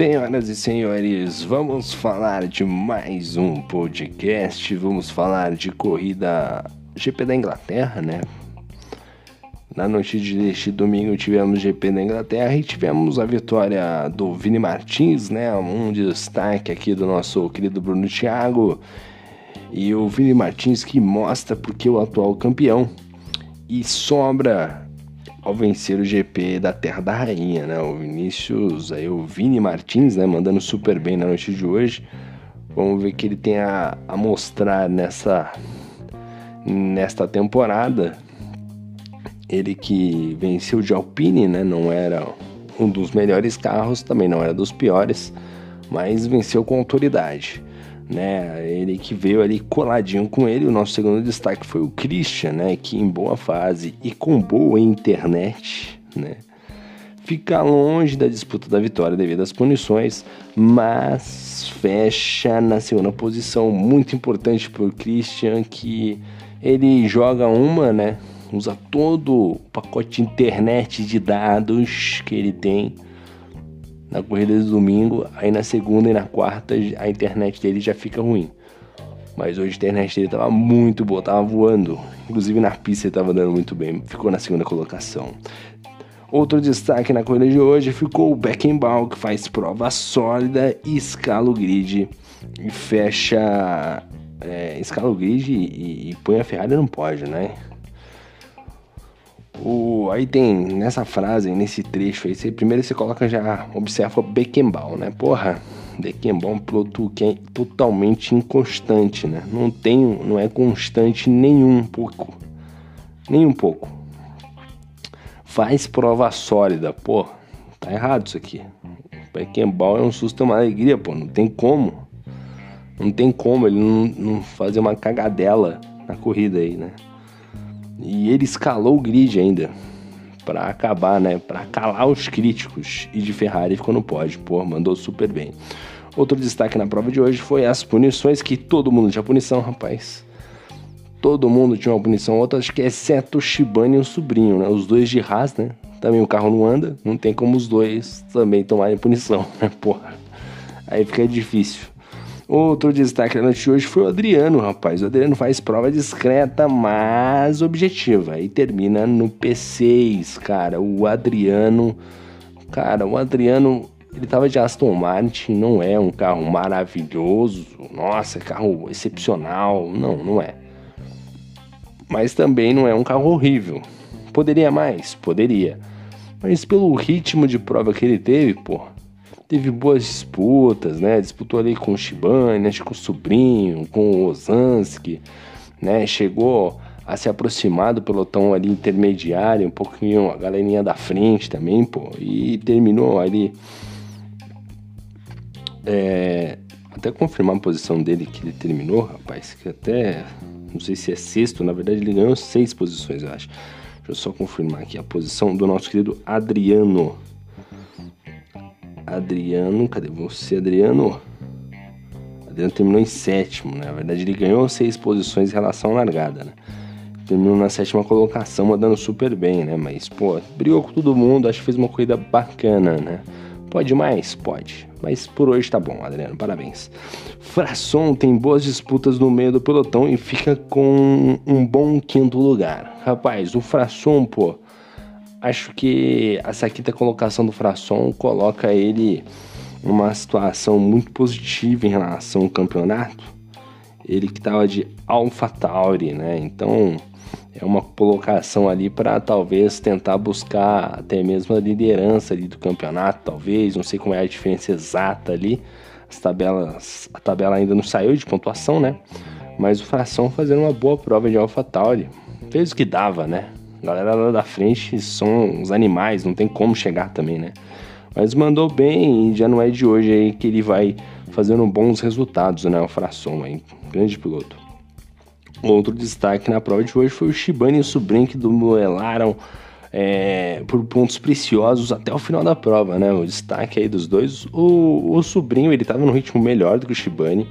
Senhoras e senhores, vamos falar de mais um podcast. Vamos falar de corrida GP da Inglaterra, né? Na noite deste domingo tivemos GP da Inglaterra e tivemos a vitória do Vini Martins, né? Um destaque aqui do nosso querido Bruno Thiago. E o Vini Martins que mostra porque o atual campeão e sobra ao vencer o GP da Terra da Rainha, né? O Vinícius, aí o Vini Martins, né, mandando super bem na noite de hoje. Vamos ver o que ele tem a, a mostrar nessa nesta temporada. Ele que venceu de Alpine, né? Não era um dos melhores carros, também não era dos piores, mas venceu com autoridade né? Ele que veio ali coladinho com ele. O nosso segundo destaque foi o Christian, né? Que em boa fase e com boa internet, né? Fica longe da disputa da vitória devido às punições, mas fecha na segunda posição. Muito importante para o Christian que ele joga uma, né? Usa todo o pacote internet de dados que ele tem na corrida de domingo, aí na segunda e na quarta a internet dele já fica ruim. Mas hoje a internet dele tava muito boa, tava voando. Inclusive na pista ele tava dando muito bem, ficou na segunda colocação. Outro destaque na corrida de hoje ficou o Beckenbauer, que faz prova sólida, escala o grid e fecha. É, escala o grid e, e põe a Ferrari não pode, né? O, aí tem nessa frase, nesse trecho aí, você, primeiro você coloca já, observa Beckenbauer, né? Porra, Beckenbauer é um piloto que é totalmente inconstante, né? Não tem, não é constante nenhum pouco, nem um pouco. Faz prova sólida, pô, tá errado isso aqui. Beckenbauer é um susto, uma alegria, pô, não tem como. Não tem como ele não, não fazer uma cagadela na corrida aí, né? E ele escalou o grid ainda para acabar, né, para calar os críticos e de Ferrari ficou no pódio, pô, mandou super bem. Outro destaque na prova de hoje foi as punições que todo mundo tinha punição, rapaz. Todo mundo tinha uma punição, outra acho que exceto o Shibane e o sobrinho, né? Os dois de Haas, né? Também o carro não anda, não tem como os dois também tomarem punição, né? Porra. Aí fica difícil. Outro destaque da noite de hoje foi o Adriano, rapaz. O Adriano faz prova discreta, mas objetiva. E termina no P6, cara. O Adriano. Cara, o Adriano. Ele tava de Aston Martin, não é um carro maravilhoso. Nossa, carro excepcional. Não, não é. Mas também não é um carro horrível. Poderia mais? Poderia. Mas pelo ritmo de prova que ele teve, pô, teve boas disputas, né? Disputou ali com o Shibane, acho que com o sobrinho, com o Osansky, né? Chegou a se aproximar do pelotão ali intermediário, um pouquinho a galerinha da frente também, pô, e terminou ali. É, até confirmar a posição dele que ele terminou, rapaz, que até não sei se é sexto, na verdade ele ganhou seis posições, eu acho. Deixa eu só confirmar aqui a posição do nosso querido Adriano. Adriano, cadê você, Adriano? Adriano terminou em sétimo, né? Na verdade, ele ganhou seis posições em relação à largada, né? Terminou na sétima colocação, mandando super bem, né? Mas, pô, brigou com todo mundo, acho que fez uma corrida bacana, né? Pode mais? Pode. Mas por hoje tá bom, Adriano, parabéns. Frasson tem boas disputas no meio do pelotão e fica com um bom quinto lugar. Rapaz, o Frasson, pô, acho que essa quinta colocação do Frasson coloca ele numa situação muito positiva em relação ao campeonato. Ele que estava de AlphaTauri, né? Então é uma colocação ali para talvez tentar buscar até mesmo a liderança ali do campeonato, talvez, não sei como é a diferença exata ali. As tabelas, a tabela ainda não saiu de pontuação, né? Mas o Fração fazendo uma boa prova de AlphaTauri, fez o que dava, né? A galera lá da frente são os animais, não tem como chegar também, né? Mas mandou bem e já não é de hoje aí que ele vai fazendo bons resultados, né? O Frasson aí, grande piloto. Outro destaque na prova de hoje foi o Shibane e o sobrinho que duelaram é, por pontos preciosos até o final da prova, né? O destaque aí dos dois. O, o sobrinho, ele tava num ritmo melhor do que o Shibane.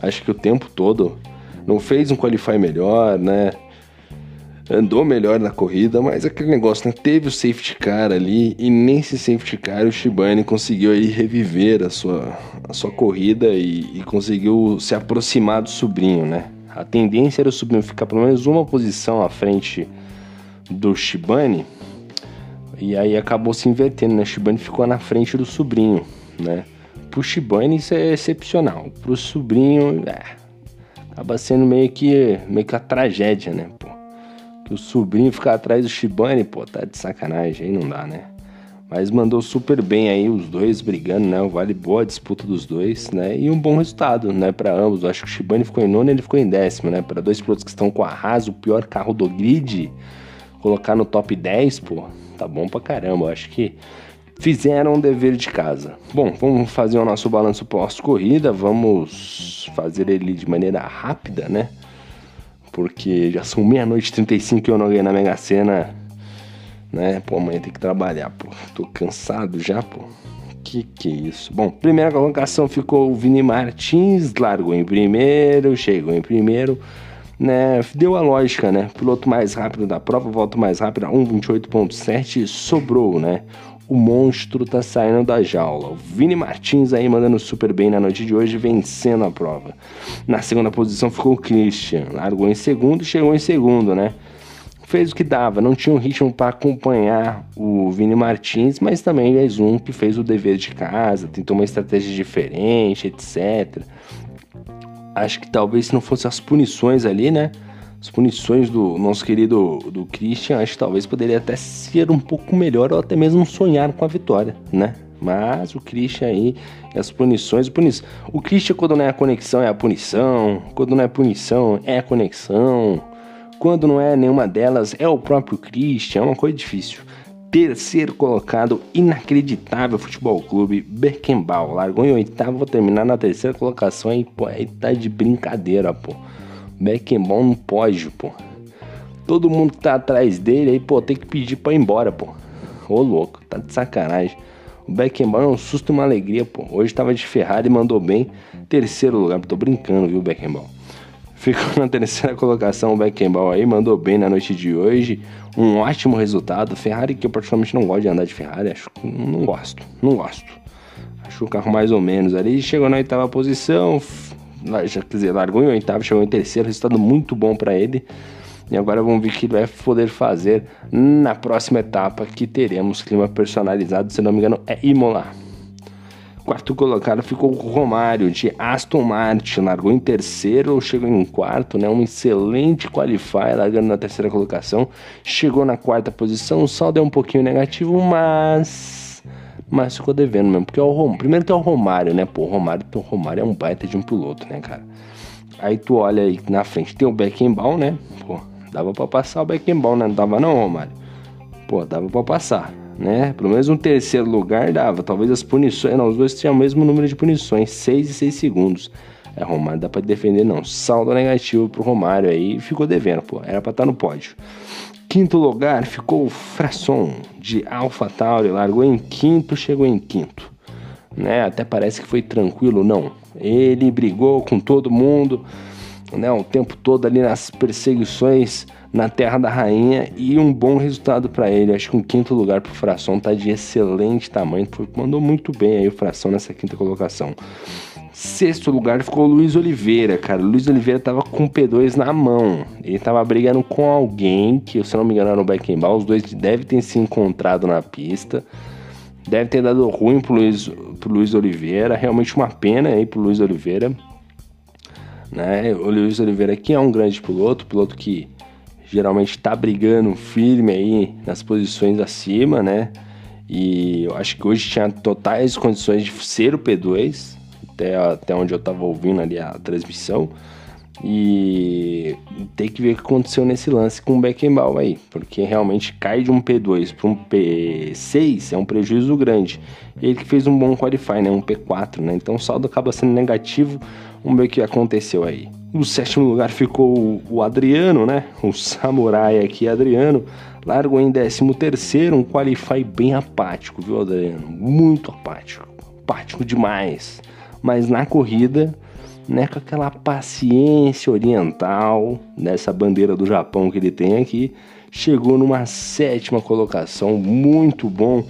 Acho que o tempo todo não fez um qualify melhor, né? Andou melhor na corrida, mas aquele negócio, né? Teve o safety car ali e nesse safety car o Shibane conseguiu aí reviver a sua, a sua corrida e, e conseguiu se aproximar do sobrinho, né? A tendência era o sobrinho ficar pelo menos uma posição à frente do Shibane e aí acabou se invertendo, né? O Shibane ficou na frente do sobrinho, né? Pro Shibane isso é excepcional, pro sobrinho, é, acaba sendo meio que, meio que a tragédia, né? Que o sobrinho ficar atrás do Shibane, pô, tá de sacanagem, aí não dá, né? Mas mandou super bem aí os dois brigando, né? Vale boa a disputa dos dois, né? E um bom resultado, né, para ambos. Eu acho que o Shibane ficou em nono e ele ficou em décimo, né? Para dois pilotos que estão com a Haas, o pior carro do grid, colocar no top 10, pô, tá bom pra caramba. Eu acho que fizeram o dever de casa. Bom, vamos fazer o nosso balanço pós-corrida, vamos fazer ele de maneira rápida, né? Porque já são meia-noite e 35 e eu não ganhei na Mega Sena, né? Pô, amanhã tem que trabalhar, pô. Tô cansado já, pô. Que que é isso? Bom, primeira colocação ficou o Vini Martins, largou em primeiro, chegou em primeiro, né? Deu a lógica, né? Piloto mais rápido da prova, volta mais rápida, 1:28.7, sobrou, né? O monstro tá saindo da jaula. O Vini Martins aí mandando super bem na noite de hoje, vencendo a prova. Na segunda posição ficou o Christian, largou em segundo e chegou em segundo, né? Fez o que dava, não tinha um ritmo para acompanhar o Vini Martins, mas também é um que fez o dever de casa, tentou uma estratégia diferente, etc. Acho que talvez se não fossem as punições ali, né? As punições do nosso querido do Christian, acho que talvez poderia até ser um pouco melhor ou até mesmo sonhar com a vitória, né? Mas o Christian aí, as punições, o, punição. o Christian quando não é a conexão é a punição, quando não é punição é a conexão, quando não é nenhuma delas é o próprio Christian, é uma coisa difícil. Terceiro colocado, inacreditável Futebol Clube, Beckenbauer. Largou em oitavo, vou terminar na terceira colocação aí, pô, aí tá de brincadeira, pô. Beckenbauer não pode, pô. Todo mundo que tá atrás dele aí, pô, tem que pedir pra ir embora, pô. Ô louco, tá de sacanagem. O Beckenbauer é um susto e uma alegria, pô. Hoje tava de Ferrari e mandou bem. Terceiro lugar, tô brincando, viu, Beckenbauer. Ficou na terceira colocação o Beckenbauer aí, mandou bem na noite de hoje. Um ótimo resultado. Ferrari que eu praticamente não gosto de andar de Ferrari, acho que não gosto, não gosto. Acho o carro mais ou menos ali. Chegou na oitava posição, já, quer dizer, largou em oitavo, chegou em terceiro, resultado muito bom para ele. E agora vamos ver o que ele vai poder fazer na próxima etapa que teremos clima personalizado, se não me engano, é Imola. Quarto colocado ficou o Romário de Aston Martin, largou em terceiro, chegou em quarto, né? Um excelente qualify, largando na terceira colocação, chegou na quarta posição, o saldo é um pouquinho negativo, mas mas ficou devendo mesmo. Porque é o Rom... primeiro que é o Romário, né? Pô, o Romário, o Romário é um baita de um piloto, né, cara? Aí tu olha aí na frente, tem o Beckenbauer, né? Pô, dava pra passar o Beckenbauer, né? Não dava não, Romário. Pô, dava pra passar, né? Pelo menos um terceiro lugar dava. Talvez as punições... Não, os dois tinham o mesmo número de punições, 6 e 6 segundos. É, Romário dá pra defender, não. Saldo negativo pro Romário aí, ficou devendo, pô. Era pra estar tá no pódio. Quinto lugar ficou o Frasson de AlphaTauri, largou em quinto, chegou em quinto. Né? Até parece que foi tranquilo, não. Ele brigou com todo mundo, né? O tempo todo ali nas perseguições na Terra da Rainha e um bom resultado para ele. Acho que um quinto lugar para o Fração tá de excelente tamanho, mandou muito bem aí o Fração nessa quinta colocação. Sexto lugar ficou o Luiz Oliveira, cara. O Luiz Oliveira tava com o P2 na mão. Ele tava brigando com alguém, que se não me engano era o Beckenbauer. Os dois devem ter se encontrado na pista. Deve ter dado ruim pro Luiz, pro Luiz Oliveira. Realmente uma pena aí pro Luiz Oliveira. Né? O Luiz Oliveira aqui é um grande piloto, piloto que geralmente está brigando firme aí nas posições acima, né? E eu acho que hoje tinha totais condições de ser o P2, até, até onde eu estava ouvindo ali a transmissão. E tem que ver o que aconteceu nesse lance com o Beckenbauer aí, porque realmente cai de um P2 para um P6 é um prejuízo grande. Ele que fez um bom qualify, né, um P4, né? Então o saldo acaba sendo negativo. Vamos ver o que aconteceu aí. No sétimo lugar ficou o Adriano, né? O samurai aqui, Adriano. Largou em décimo terceiro, um qualify bem apático, viu, Adriano? Muito apático. Apático demais mas na corrida né, com aquela paciência oriental, nessa bandeira do Japão que ele tem aqui, chegou numa sétima colocação, muito bom.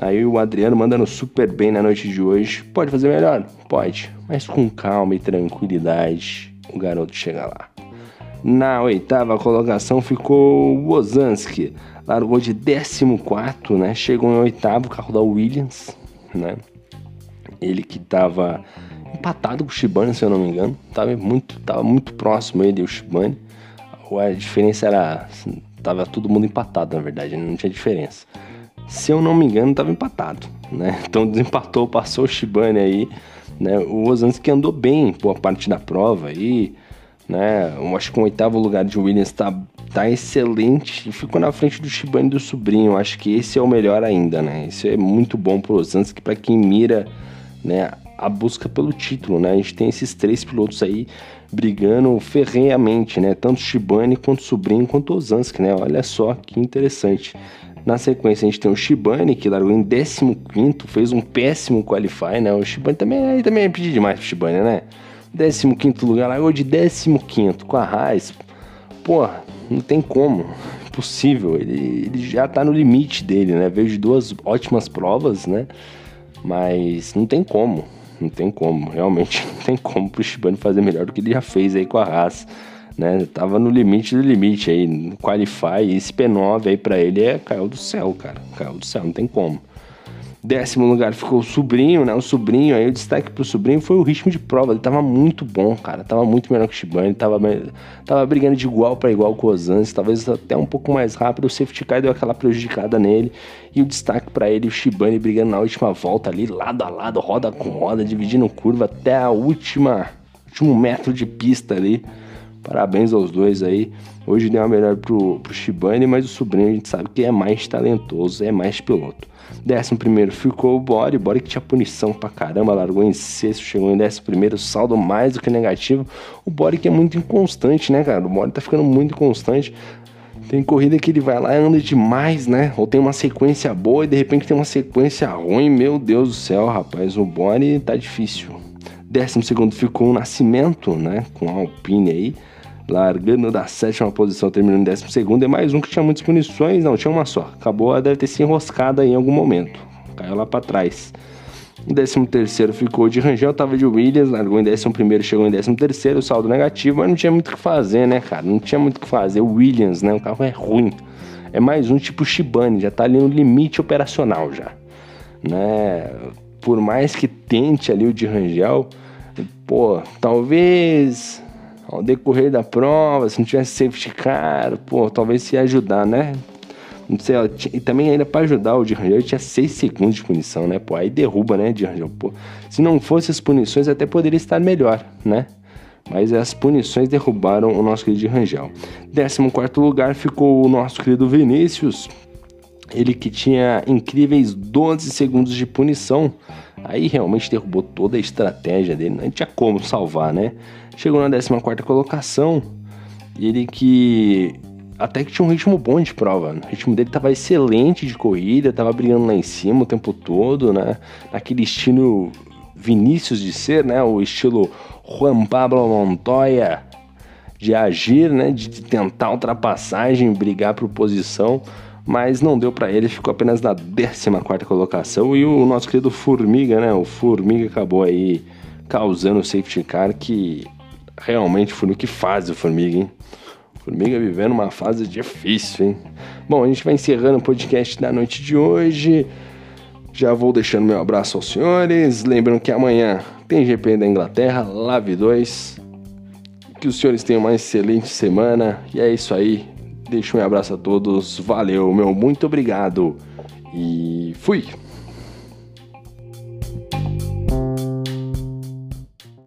Aí o Adriano mandando super bem na noite de hoje. Pode fazer melhor? Pode, mas com calma e tranquilidade o garoto chega lá. Na oitava colocação ficou o Ozanski, largou de 14, né? Chegou em oitavo, carro da Williams, né? Ele que estava empatado com o Shibane, se eu não me engano. Tava muito, tava muito próximo ele e o Shibane. A diferença era. Tava todo mundo empatado, na verdade, não tinha diferença. Se eu não me engano, tava empatado, né? Então desempatou, passou o Shibane aí, né? O Ozanski andou bem boa parte da prova aí, né? Eu acho que o oitavo lugar de Williams tá, tá excelente e ficou na frente do Shibane do sobrinho. Eu acho que esse é o melhor ainda, né? Isso é muito bom pro Ozanski para quem mira, né? a busca pelo título, né? A gente tem esses três pilotos aí brigando ferrenhamente, né? Tanto Shibane quanto Sobrinho quanto Ozanski, né? Olha só que interessante. Na sequência a gente tem o Shibane que largou em 15 fez um péssimo qualify, né? O Shibane também, aí também é pedir demais pro Shibane, né? 15 lugar, largou de 15 com a Haas. Pô, não tem como. Impossível. Ele, ele já tá no limite dele, né? Veio de duas ótimas provas, né? Mas não tem como. Não tem como, realmente não tem como pro Shibane fazer melhor do que ele já fez aí com a Haas. Né? Tava no limite do limite aí, no Qualify, esse P9 aí pra ele é caiu do céu, cara. Caiu do céu, não tem como. Décimo lugar ficou o sobrinho, né? O sobrinho, aí o destaque pro sobrinho foi o ritmo de prova. Ele tava muito bom, cara. Tava muito melhor que o Shibane. Tava, tava brigando de igual para igual com o Ozanzi. Talvez até um pouco mais rápido. O safety car deu aquela prejudicada nele. E o destaque para ele, o Shibane brigando na última volta ali, lado a lado, roda com roda, dividindo curva até a última, último metro de pista ali. Parabéns aos dois aí. Hoje deu uma melhor pro, pro Shibane, mas o sobrinho a gente sabe que é mais talentoso, é mais piloto. Décimo primeiro ficou o o Body que tinha punição pra caramba, largou em sexto, chegou em décimo primeiro, saldo mais do que negativo. O Body que é muito inconstante, né, cara? O Body tá ficando muito inconstante. Tem corrida que ele vai lá e anda demais, né? Ou tem uma sequência boa e de repente tem uma sequência ruim. Meu Deus do céu, rapaz, o Body tá difícil. Décimo segundo ficou o Nascimento, né? Com a Alpine aí largando da sétima posição, terminando em décimo segundo, é mais um que tinha muitas punições, não, tinha uma só. Acabou, deve ter se enroscado em algum momento. Caiu lá para trás. Em décimo terceiro ficou de Rangel, tava de Williams, largou em décimo primeiro, chegou em décimo terceiro, saldo negativo, mas não tinha muito o que fazer, né, cara? Não tinha muito o que fazer. O Williams, né, o carro é ruim. É mais um tipo Shibane, já tá ali no limite operacional já. Né? Por mais que tente ali o de Rangel, pô, talvez ao decorrer da prova, se não tivesse safety car, pô, talvez se ajudar, né? Não sei, e também ainda para ajudar o de Rangel tinha 6 segundos de punição, né? Pô, aí derruba, né, de Rangel, pô. Se não fosse as punições, até poderia estar melhor, né? Mas as punições derrubaram o nosso querido Rangel. 14 lugar ficou o nosso querido Vinícius. Ele que tinha incríveis 12 segundos de punição. Aí realmente derrubou toda a estratégia dele. Não tinha como salvar, né? Chegou na 14 colocação. Ele que até que tinha um ritmo bom de prova. O ritmo dele estava excelente de corrida, estava brigando lá em cima o tempo todo, né? Naquele estilo Vinícius de ser, né? O estilo Juan Pablo Montoya de agir, né? De tentar ultrapassagem, brigar por posição, mas não deu para ele, ficou apenas na 14 colocação e o nosso querido Formiga, né? O Formiga acabou aí causando o safety car que realmente foi no que faz o Formiga, hein? Formiga vivendo uma fase difícil, hein? Bom, a gente vai encerrando o podcast da noite de hoje. Já vou deixando meu abraço aos senhores. Lembrando que amanhã tem GP da Inglaterra, Lave 2. Que os senhores tenham uma excelente semana. E é isso aí. Deixo um abraço a todos. Valeu, meu muito obrigado. E fui!